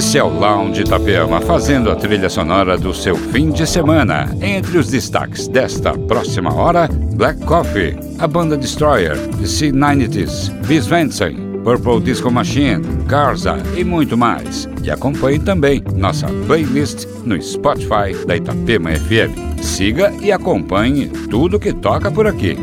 Esse é o Lounge Itapema, fazendo a trilha sonora do seu fim de semana. Entre os destaques desta próxima hora, Black Coffee, a banda Destroyer, The C-90s, Bis Vensen, Purple Disco Machine, Garza e muito mais. E acompanhe também nossa playlist no Spotify da Itapema FM. Siga e acompanhe tudo que toca por aqui.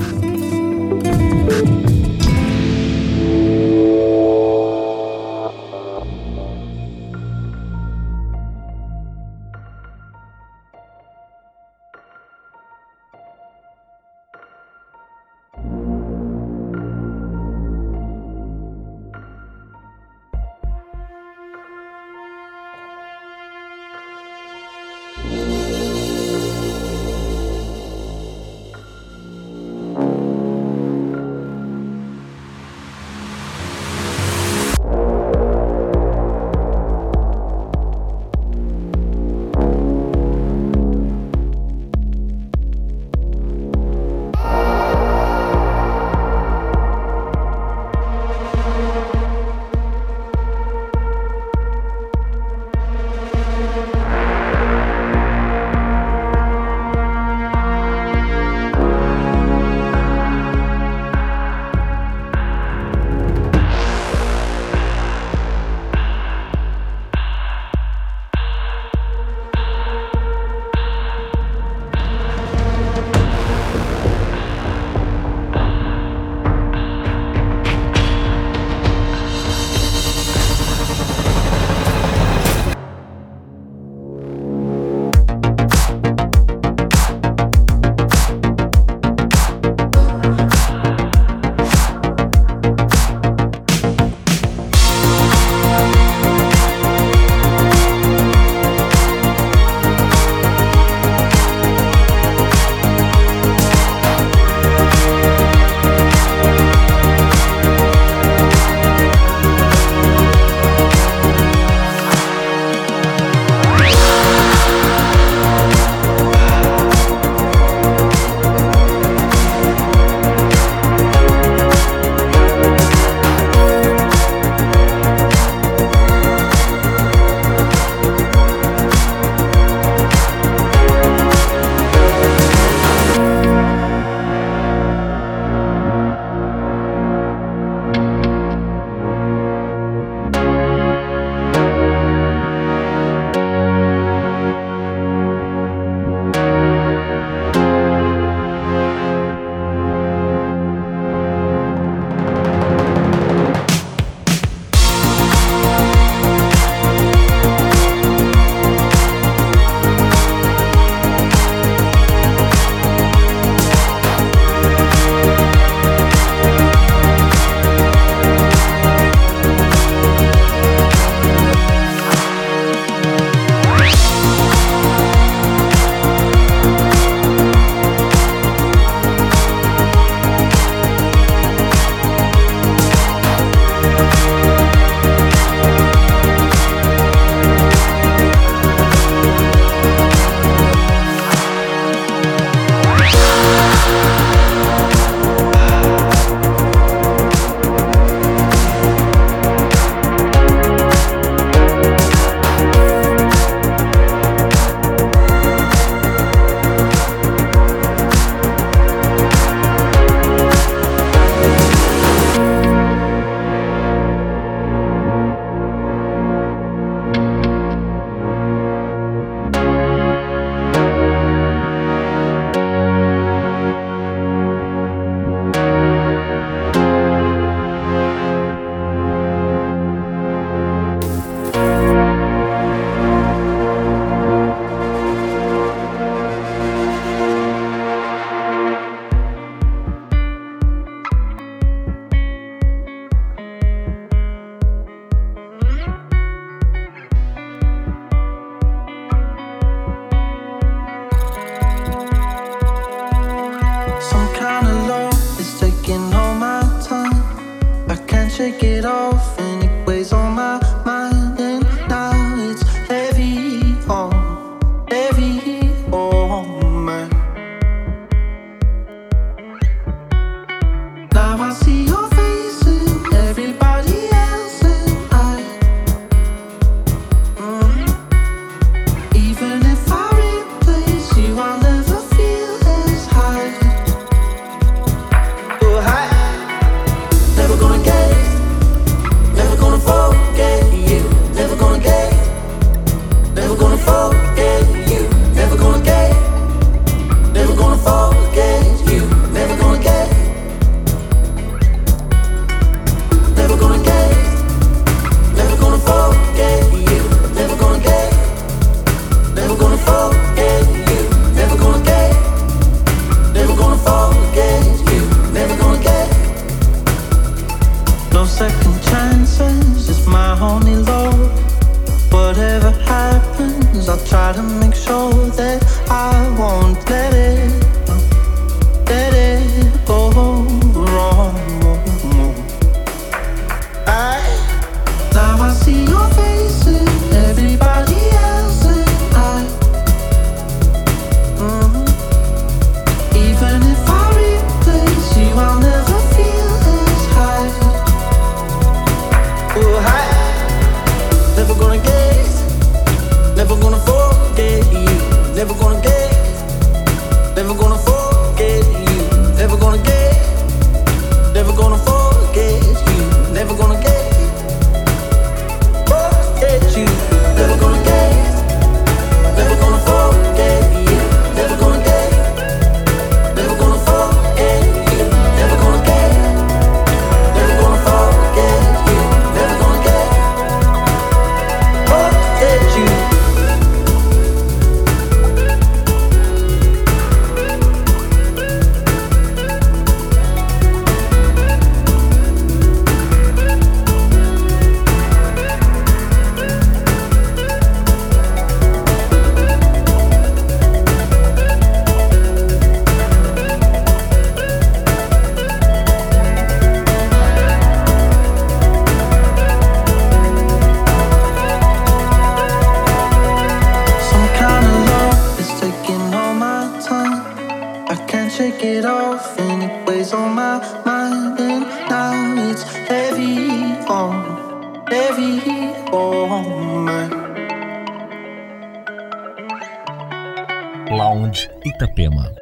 going down. shake it off and it weighs on my mind and now it's heavy on, heavy on my. Lounge Itapema.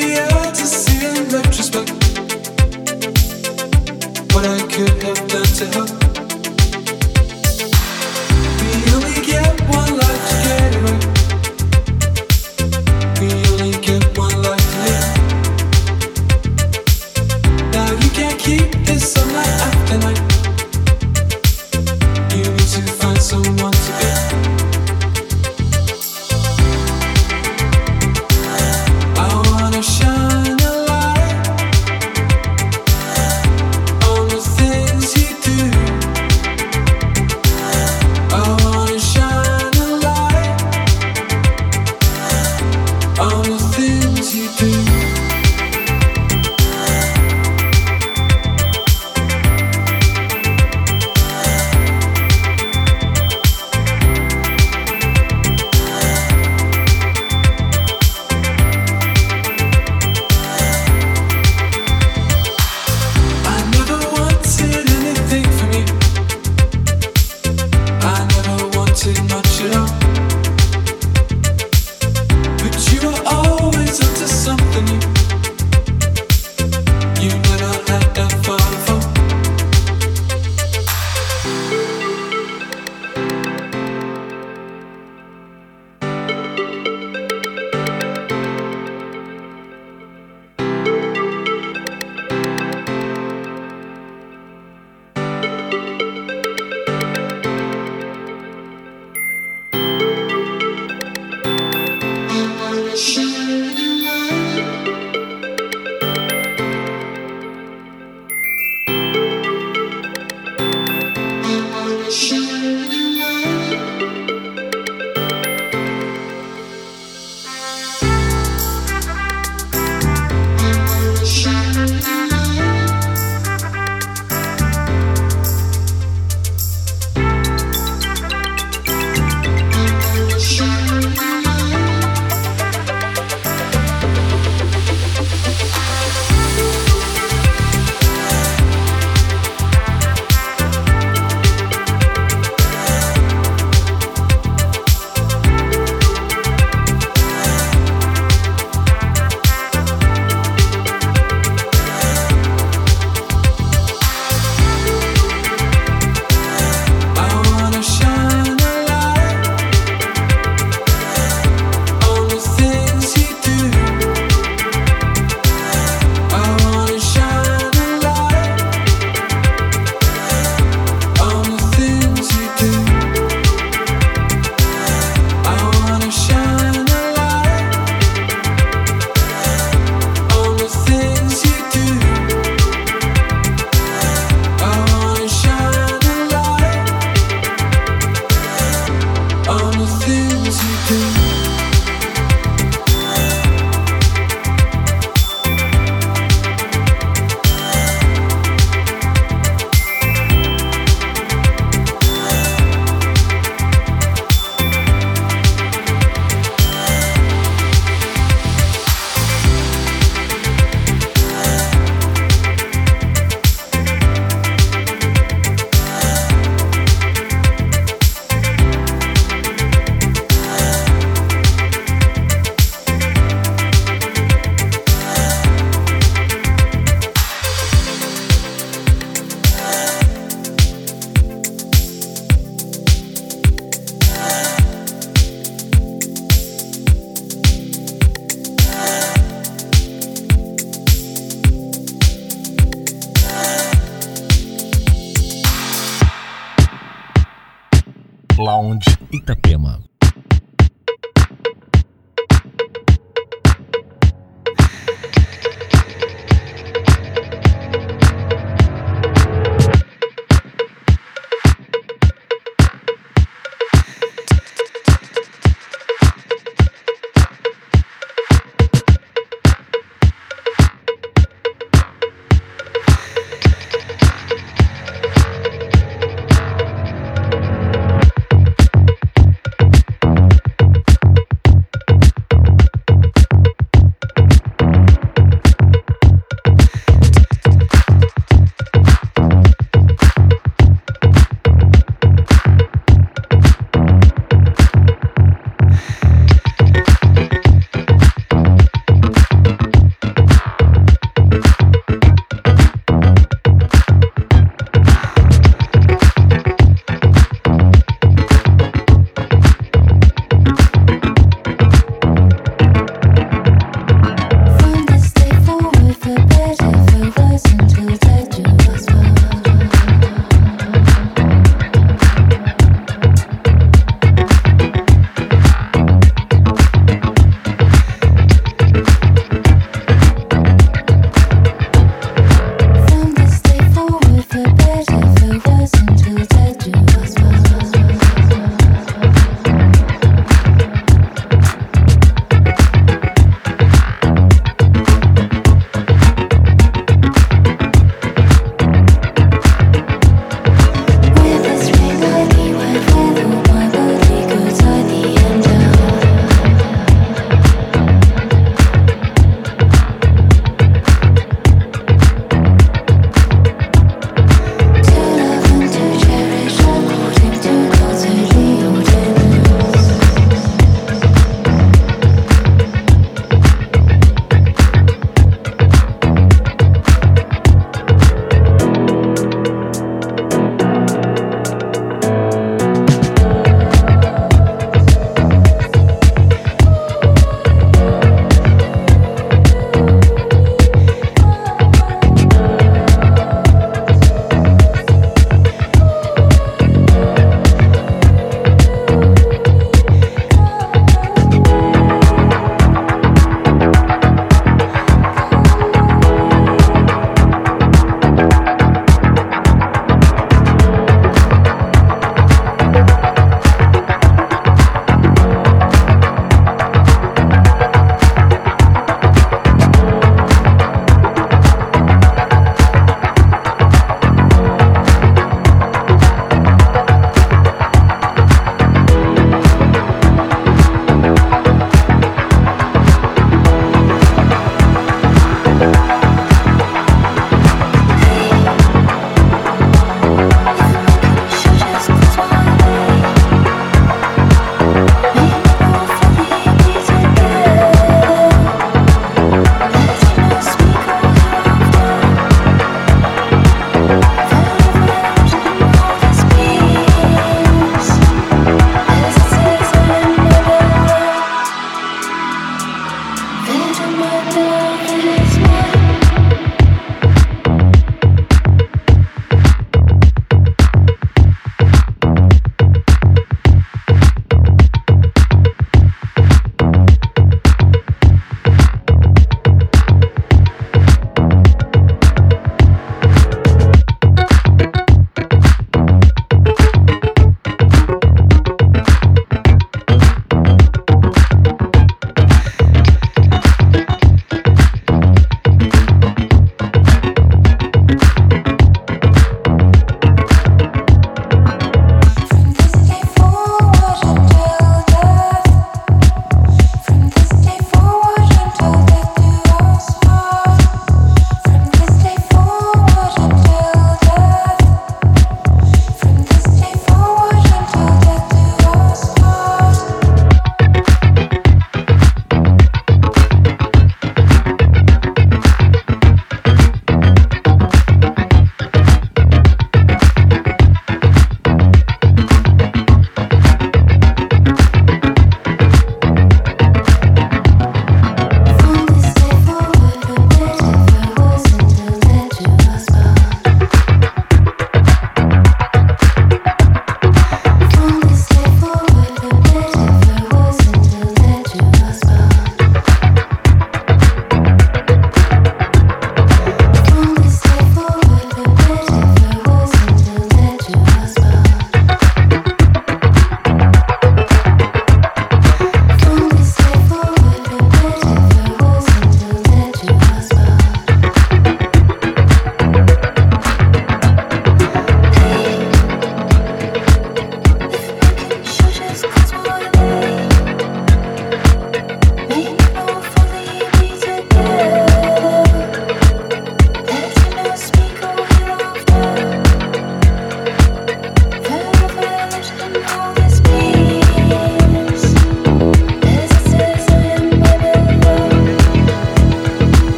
To see in retrospect What I could have done to help. she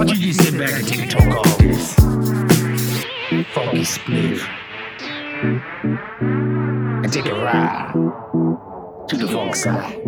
Why don't you just sit back and take a talk off this funky spliff and take a ride to the funk side.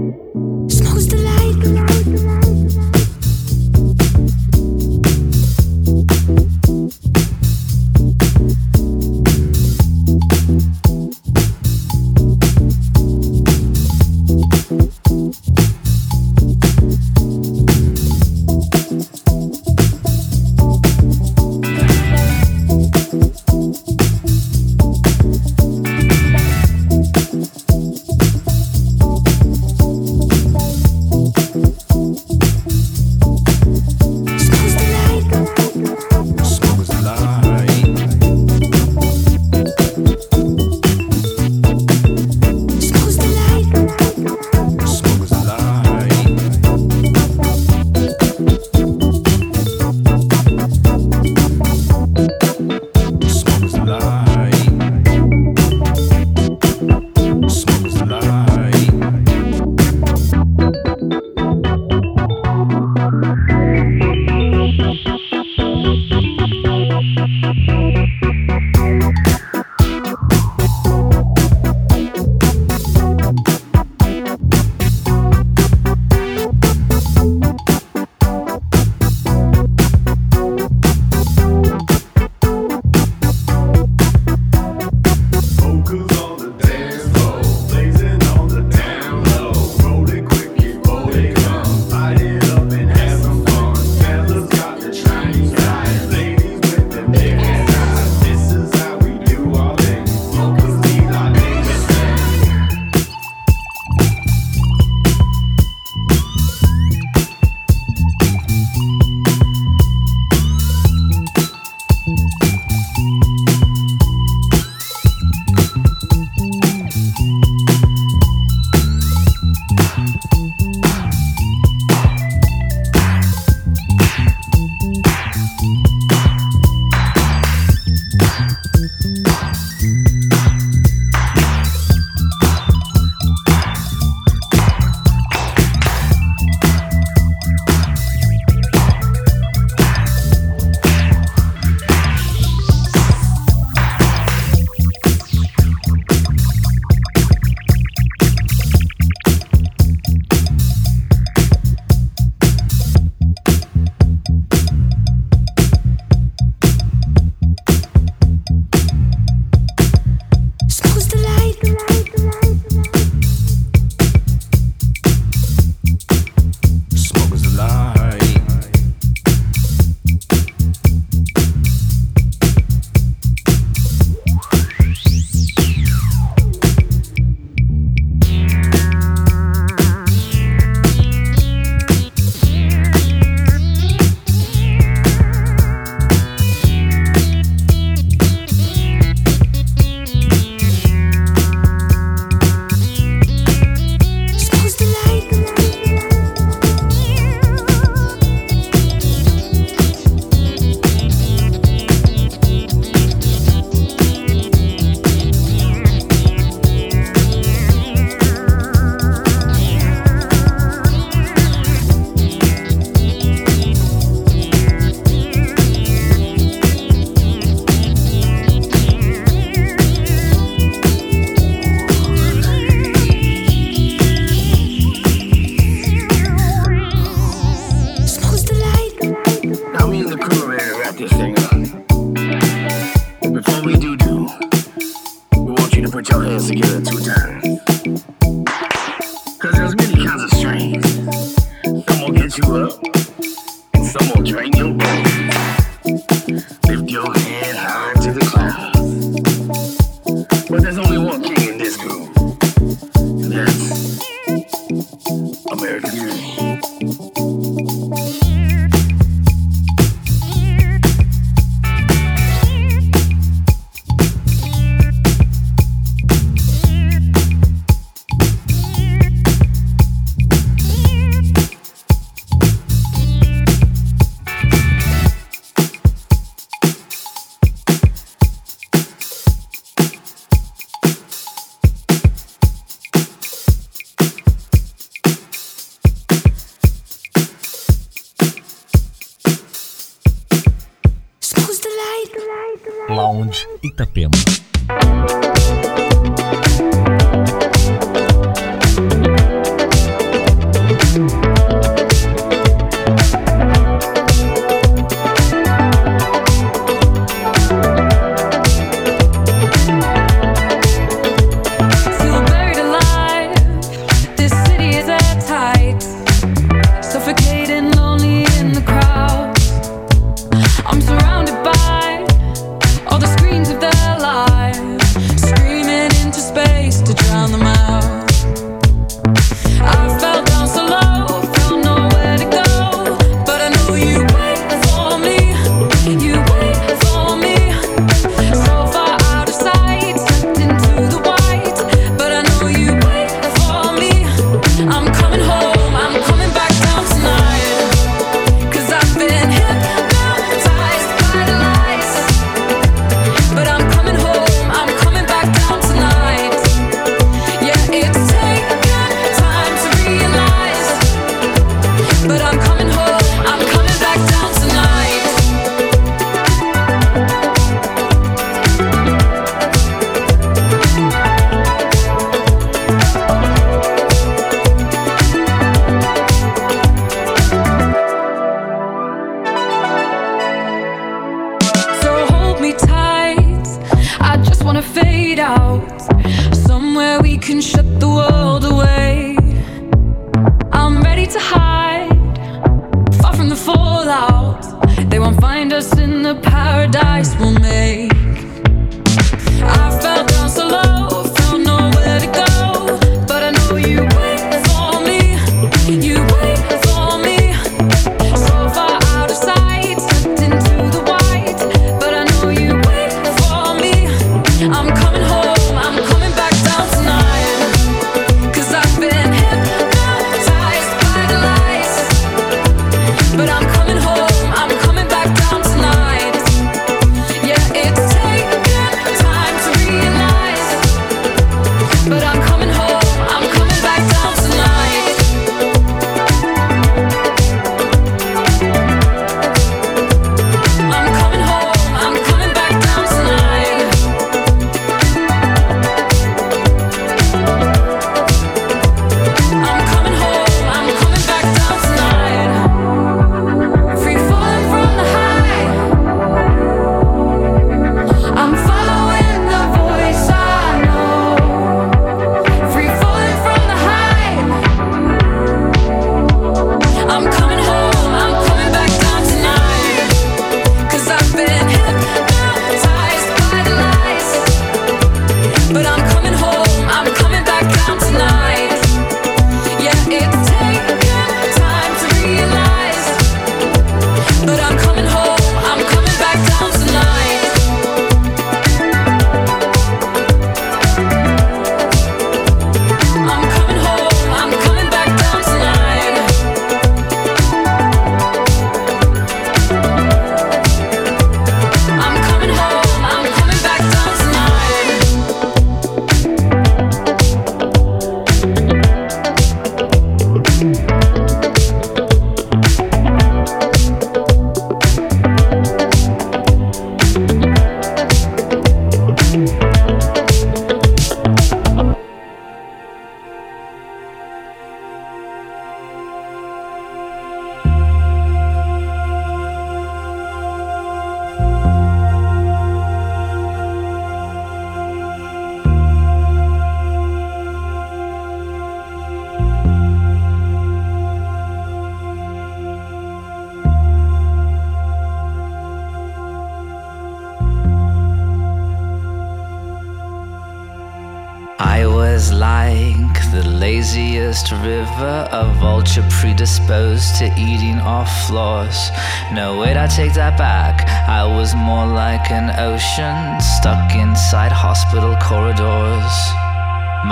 Is like the laziest river, a vulture predisposed to eating off floors. No, wait, I take that back. I was more like an ocean stuck inside hospital corridors.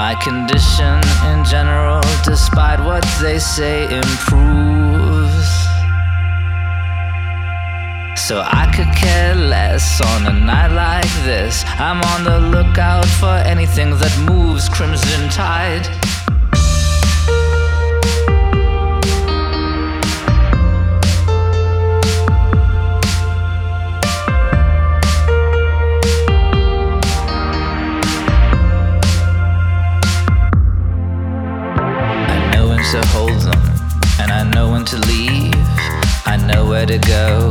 My condition in general, despite what they say, improves. So I could care less on a night like this. I'm on the lookout for anything that moves crimson tide. I know when to hold them, and I know when to leave. I know where to go,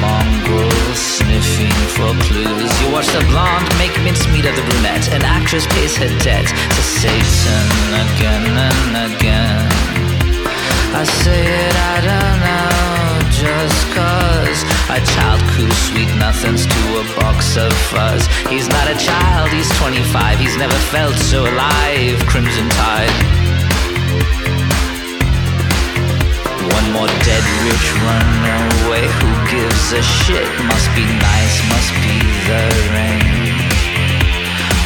Mongrel sniffing for clues. You watch the blonde make mincemeat of the brunette. An actress pays her debt to Satan again and again. I say it, I don't know, just cause a child coo sweet nothings to a box of fuzz. He's not a child, he's 25, he's never felt so alive. Crimson Tide. More dead rich runaway. Who gives a shit? Must be nice, must be the rain.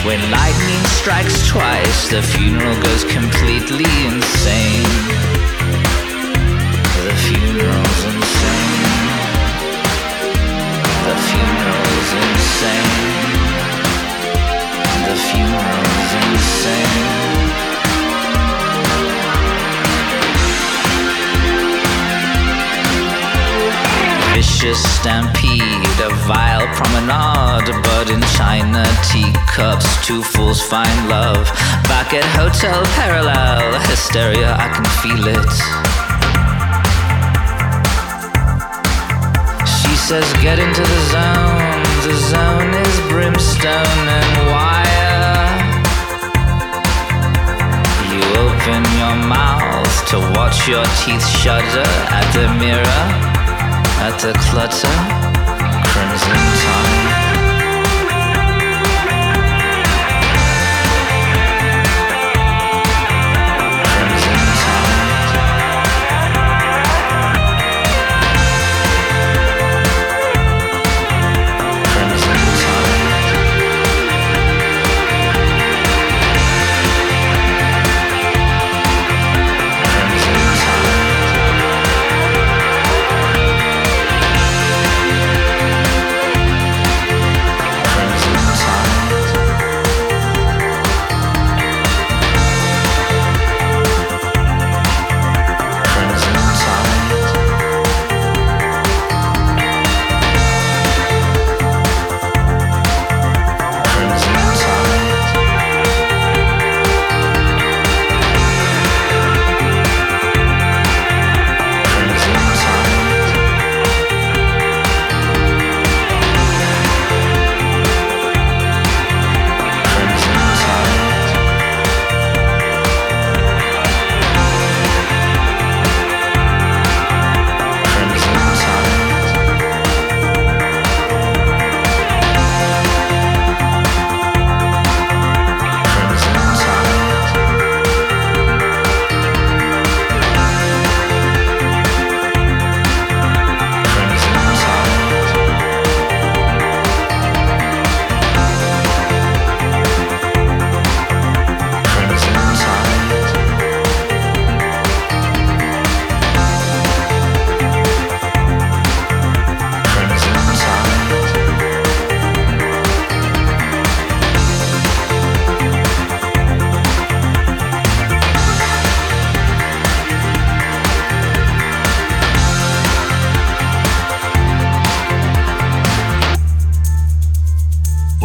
When lightning strikes twice, the funeral goes completely insane. The funeral's insane. The funeral's insane. The funeral's insane. Vicious stampede, a vile promenade, but in China teacups, two fools find love. Back at Hotel Parallel, hysteria, I can feel it. She says, Get into the zone, the zone is brimstone and wire. You open your mouth to watch your teeth shudder at the mirror at the clutter, crimson tide.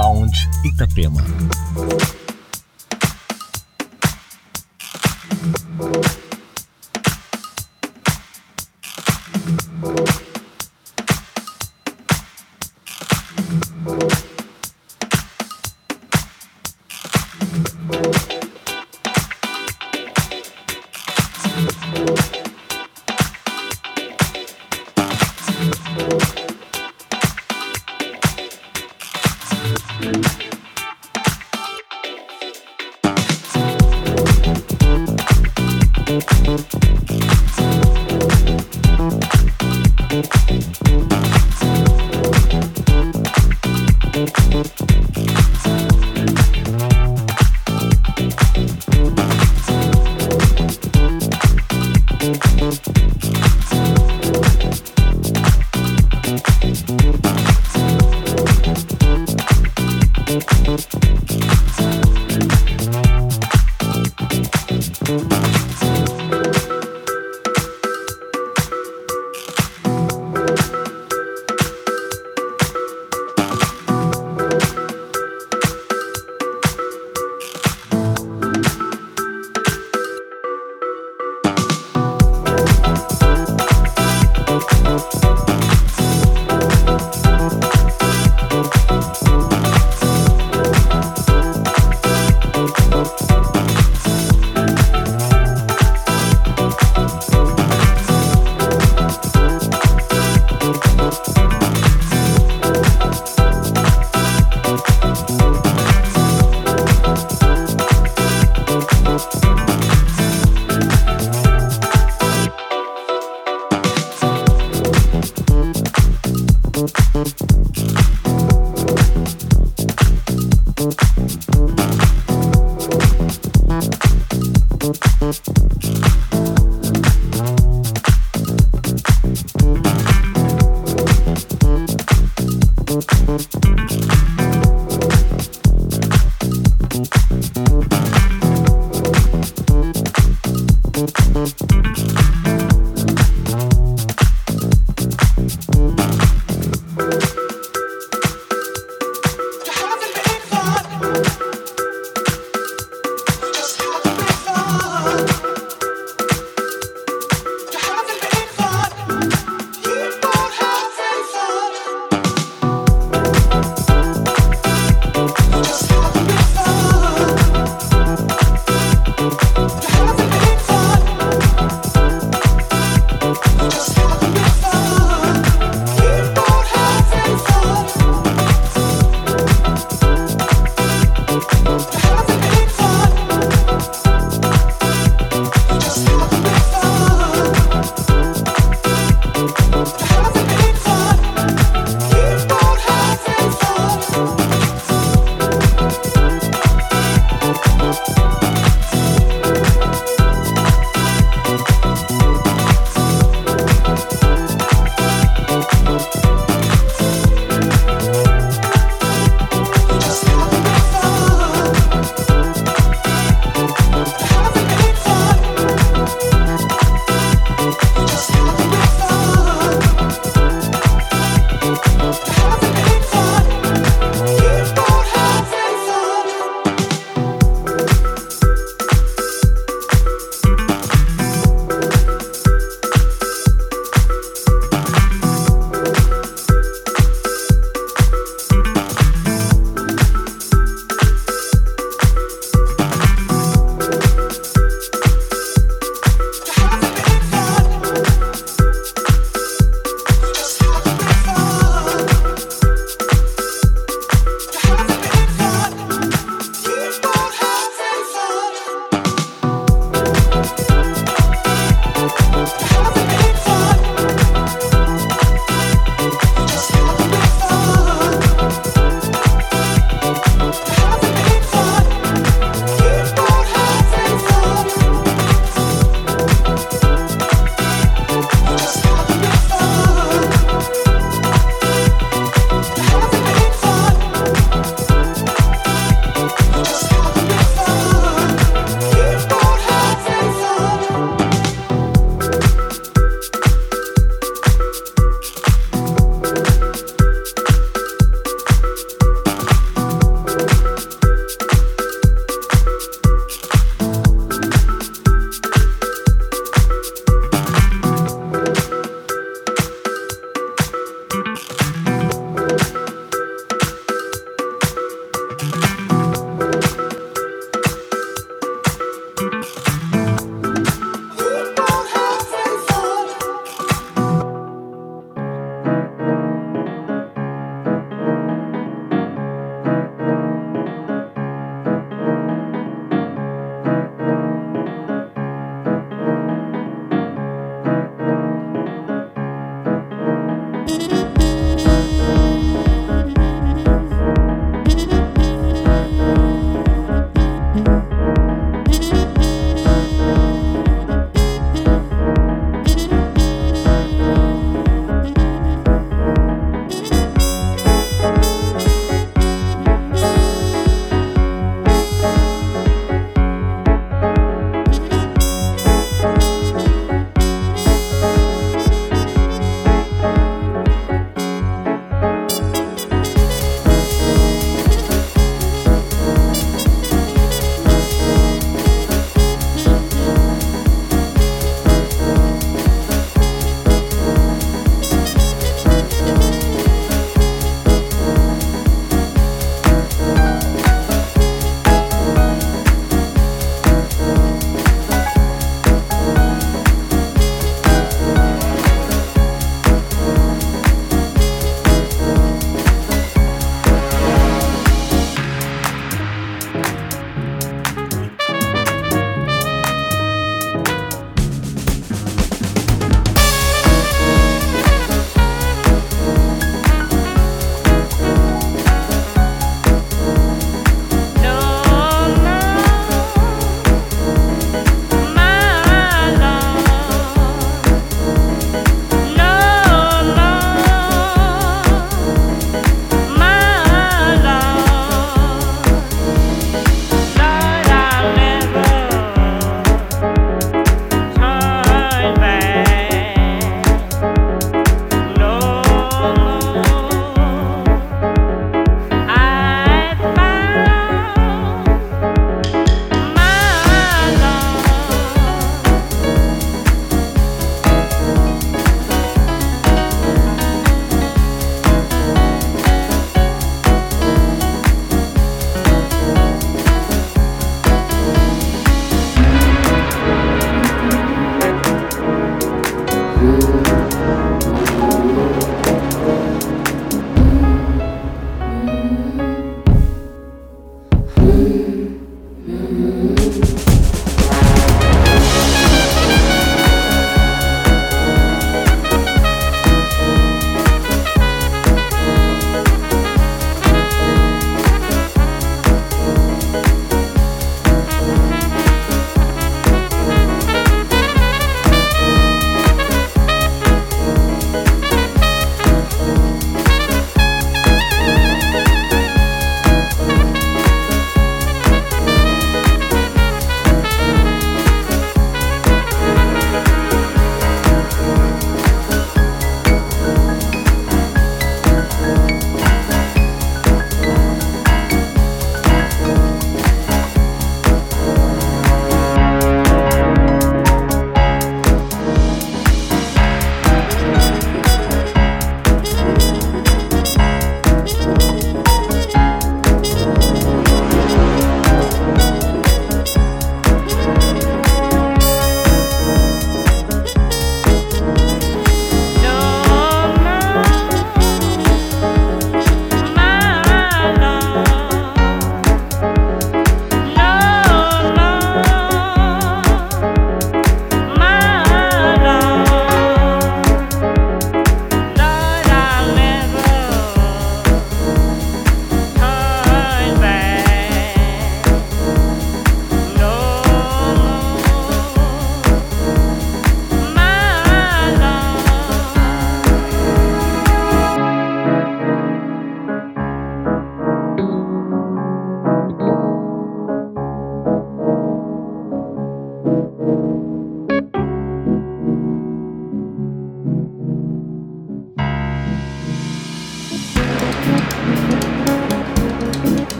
Lounge Itapema.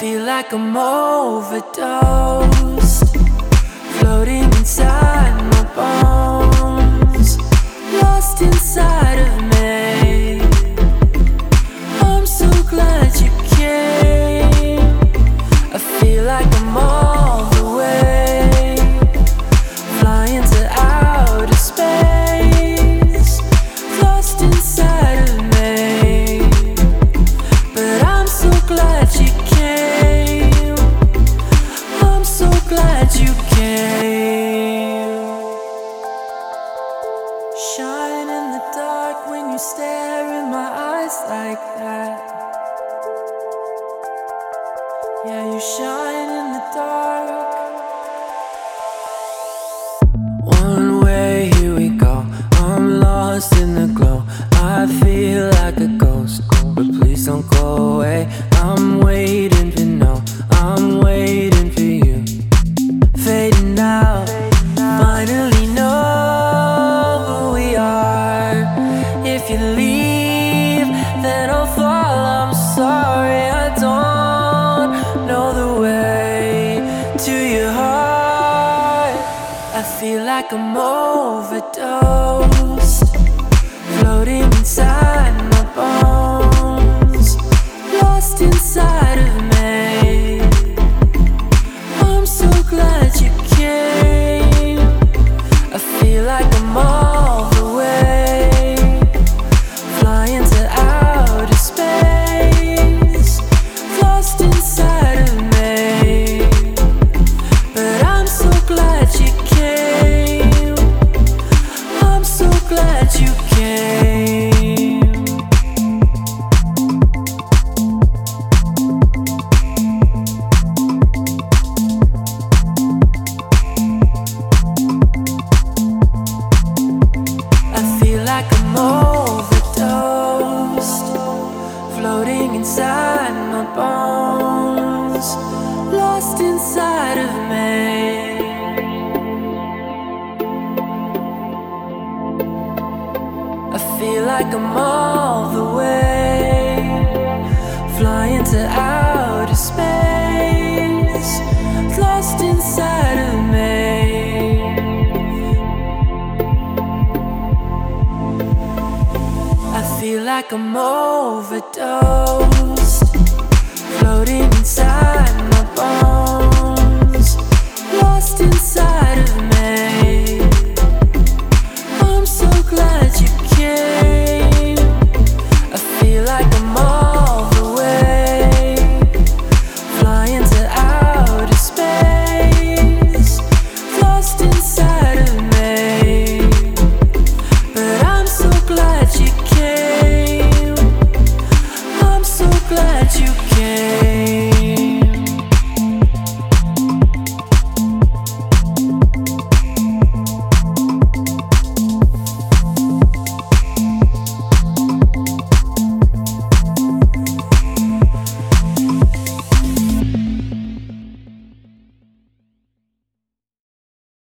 Feel like I'm overdosed,